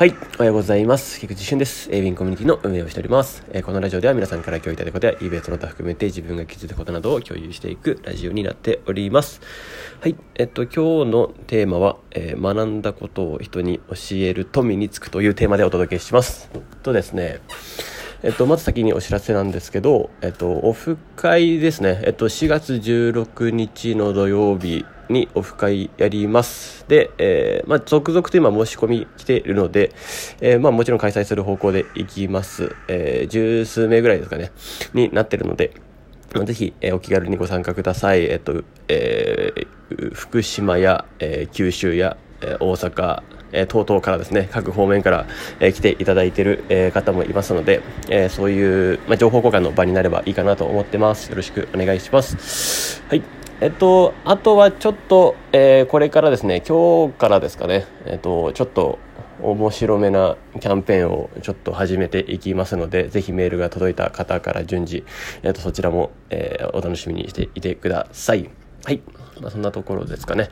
はい。おはようございます。菊池俊です。エイビンコミュニティの運営をしております。えー、このラジオでは皆さんから共有いただいたことや、イベントの他含めて自分が気づいたことなどを共有していくラジオになっております。はい。えっと、今日のテーマは、えー、学んだことを人に教えると身につくというテーマでお届けします。とですね、えっと、まず先にお知らせなんですけど、えっと、オフ会ですね、えっと、4月16日の土曜日、にオフ会やります。で、えー、まあ、続々と今申し込み来ているので、えー、まあ、もちろん開催する方向でいきます。えー、十数名ぐらいですかね、になってるので、ぜひ、えー、お気軽にご参加ください。えっと、え、福島や、え、九州や、え、大阪、えー、等々からですね、各方面から、えー、来ていただいている、えー、方もいますので、えー、そういう、まあ、情報交換の場になればいいかなと思ってます。よろしくお願いします。はい。えっと、あとはちょっと、えー、これからですね、今日からですかね、えっと、ちょっと面白めなキャンペーンをちょっと始めていきますので、ぜひメールが届いた方から順次、えっと、そちらも、えー、お楽しみにしていてください。はい。まあ、そんなところですかね。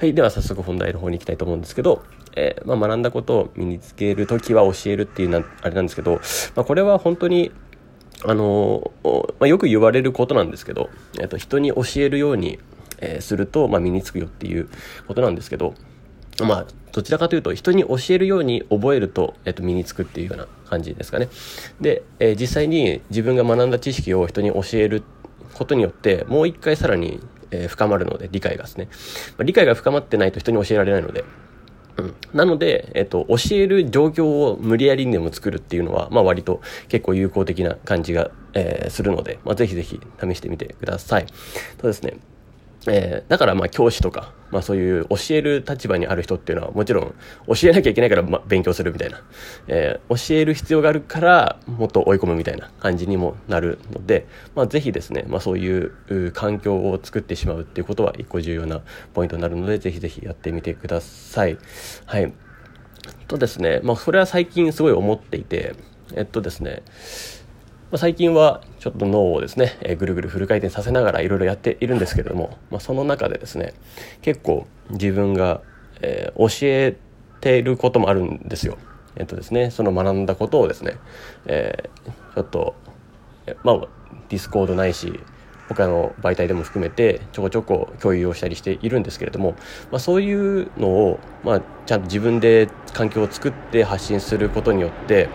はい。では早速本題の方に行きたいと思うんですけど、えー、まあ、学んだことを身につけるときは教えるっていうな、あれなんですけど、まあ、これは本当にあの、まあ、よく言われることなんですけど、えっと、人に教えるように、えー、すると、まあ、身につくよっていうことなんですけど、まあ、どちらかというと、人に教えるように覚えると、えっと、身につくっていうような感じですかね。で、えー、実際に自分が学んだ知識を人に教えることによって、もう一回さらに、えー、深まるので、理解がですね。まあ、理解が深まってないと人に教えられないので、うん、なので、えっと、教える状況を無理やりにでも作るっていうのは、まあ割と結構有効的な感じが、えー、するので、まあぜひぜひ試してみてください。そうですね。えー、だからまあ教師とか、まあそういう教える立場にある人っていうのはもちろん教えなきゃいけないからま勉強するみたいな、えー、教える必要があるからもっと追い込むみたいな感じにもなるので、まあぜひですね、まあそういう環境を作ってしまうっていうことは一個重要なポイントになるので、ぜひぜひやってみてください。はい。とですね、まあそれは最近すごい思っていて、えっとですね、まあ、最近はちょっと脳をですね、えー、ぐるぐるフル回転させながらいろいろやっているんですけれども、まあ、その中でですね結構自分が、えー、教えていることもあるんですよ。えっとですね、その学んだことをですね、えー、ちょっと、まあ、ディスコードないし他の媒体でも含めてちょこちょこ共有をしたりしているんですけれども、まあ、そういうのを、まあ、ちゃんと自分で環境を作って発信することによって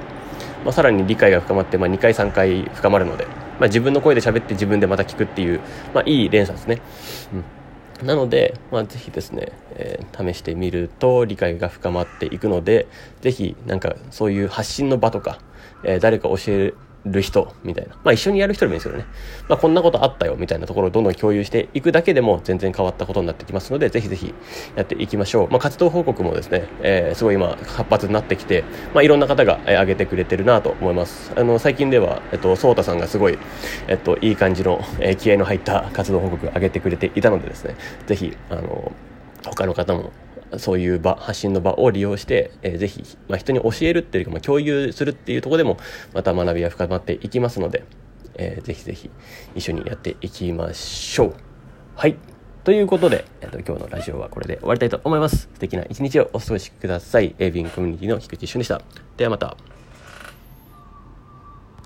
まあ、さらに理解が深まって、まあ、2回3回深まるので、まあ、自分の声で喋って自分でまた聞くっていう、まあ、いい連鎖ですね。うん、なので、まあ、ぜひですね、えー、試してみると理解が深まっていくので、ぜひなんかそういう発信の場とか、えー、誰か教える人みたいな。まあ一緒にやる人でもいいですよね。まあこんなことあったよみたいなところをどんどん共有していくだけでも全然変わったことになってきますので、ぜひぜひやっていきましょう。まあ活動報告もですね、えー、すごい今活発になってきて、まあいろんな方が、えー、上げてくれてるなと思います。あの、最近では、えっと、ソータさんがすごい、えっと、いい感じの、えー、気合の入った活動報告を上げてくれていたのでですね、ぜひ、あの、他の方もそういう場、発信の場を利用して、えー、ぜひ、まあ、人に教えるっていうか、まあ、共有するっていうところでも、また学びが深まっていきますので、えー、ぜひぜひ一緒にやっていきましょう。はい。ということで、えっと、今日のラジオはこれで終わりたいと思います。素敵な一日をお過ごしください。エイビンコミュニティの菊池俊でした。ではまた。